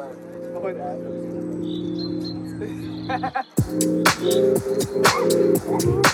What happened?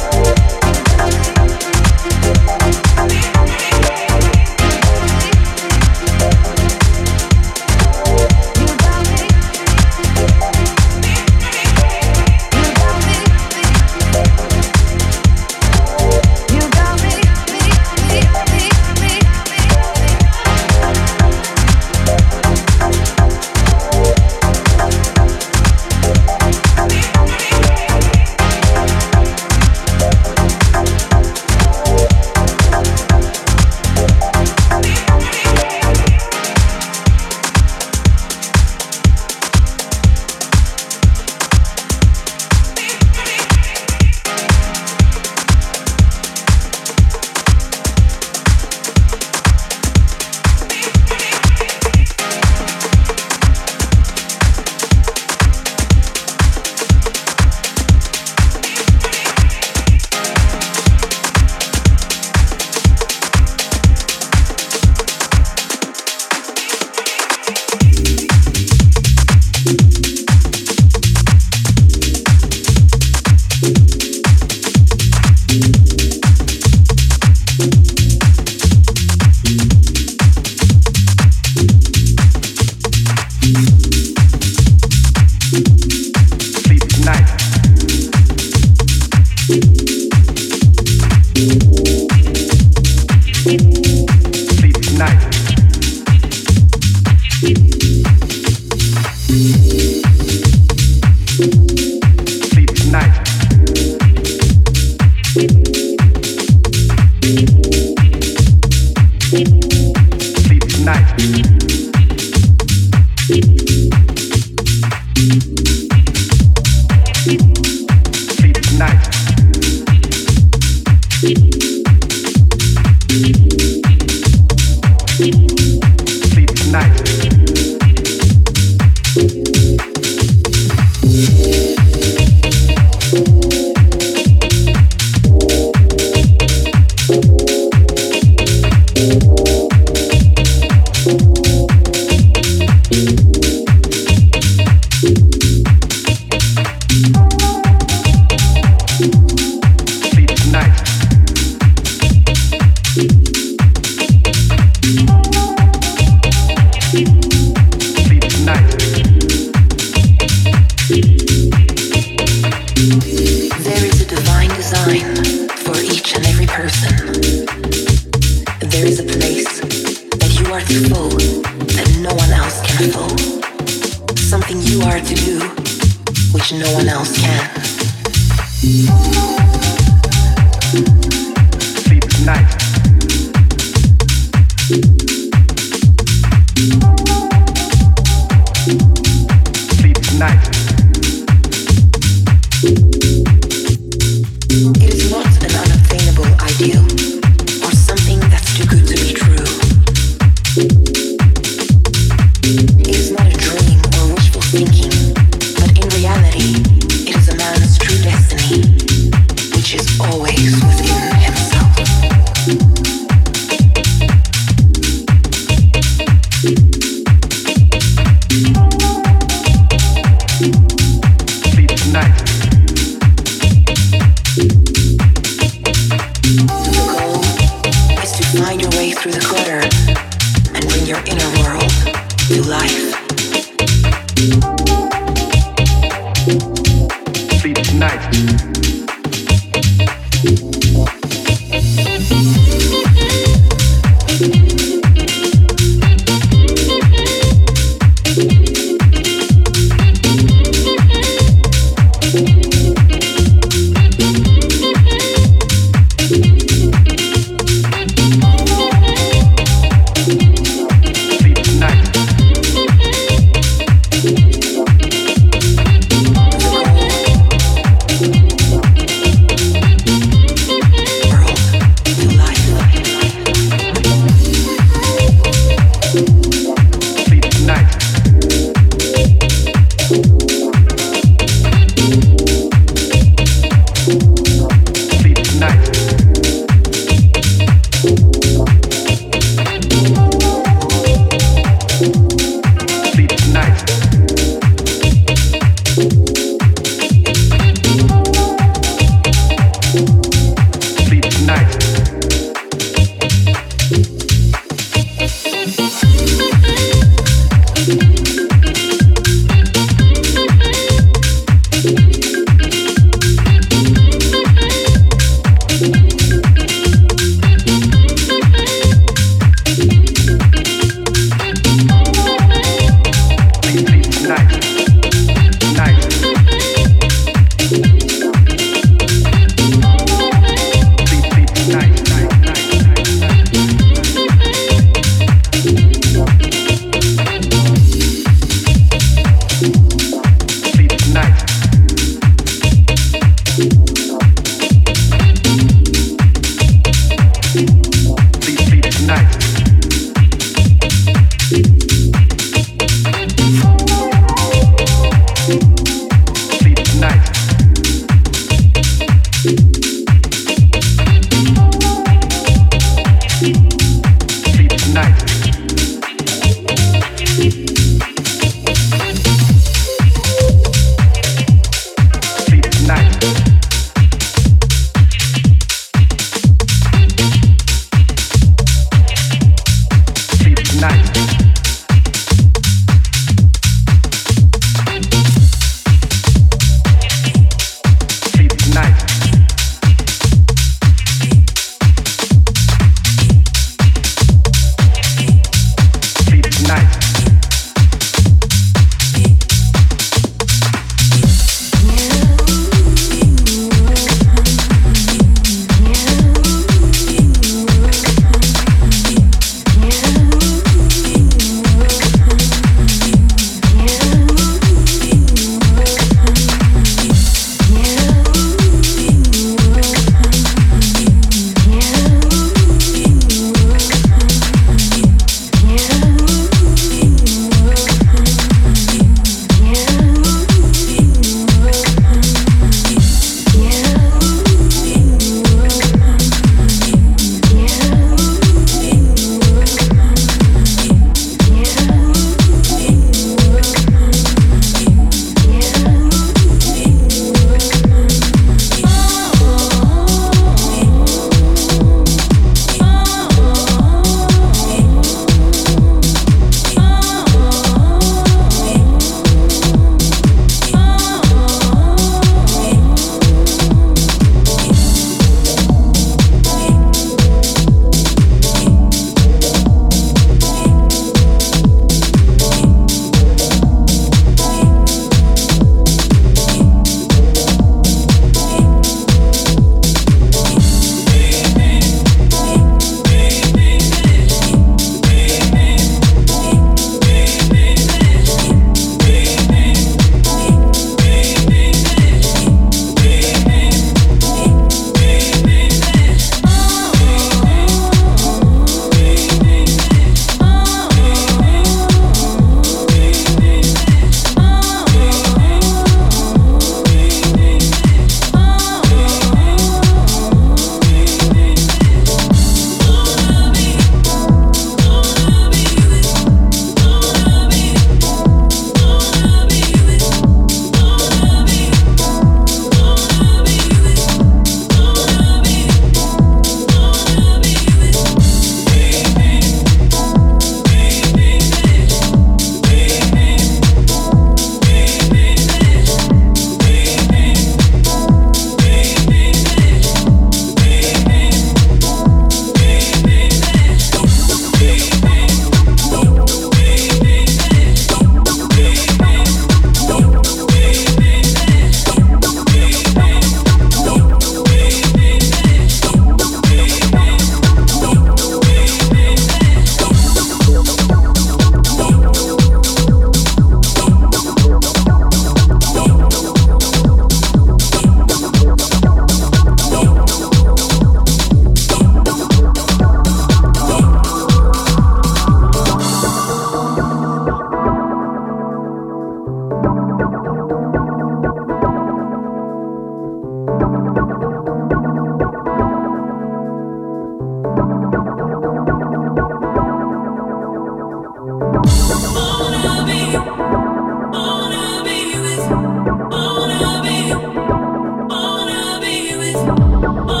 Oh.